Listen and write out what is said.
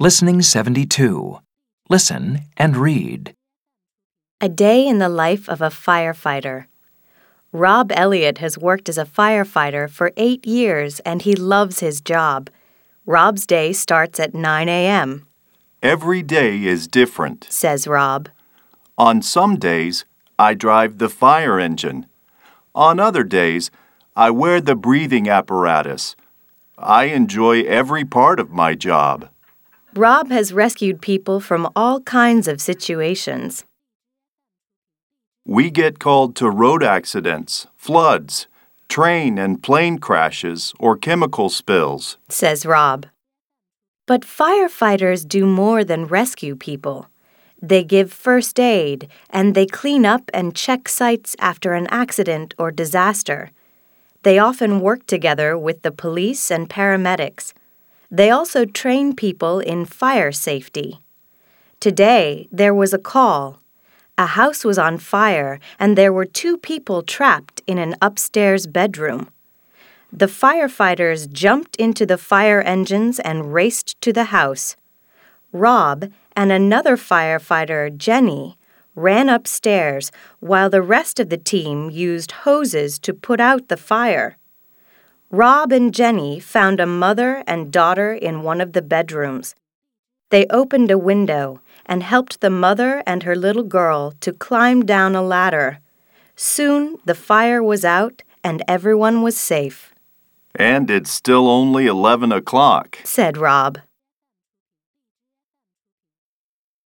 Listening 72. Listen and read. A day in the life of a firefighter. Rob Elliott has worked as a firefighter for eight years and he loves his job. Rob's day starts at 9 a.m., Every day is different. says Rob. On some days, I drive the fire engine. On other days, I wear the breathing apparatus. I enjoy every part of my job. Rob has rescued people from all kinds of situations. We get called to road accidents, floods, train and plane crashes, or chemical spills. says Rob. But firefighters do more than rescue people. They give first aid and they clean up and check sites after an accident or disaster. They often work together with the police and paramedics. They also train people in fire safety. Today, there was a call. A house was on fire and there were two people trapped in an upstairs bedroom. The firefighters jumped into the fire engines and raced to the house. Rob and another firefighter, Jenny, ran upstairs while the rest of the team used hoses to put out the fire. Rob and Jenny found a mother and daughter in one of the bedrooms. They opened a window and helped the mother and her little girl to climb down a ladder. Soon the fire was out and everyone was safe, And it's still only 11 o'clock. said Rob.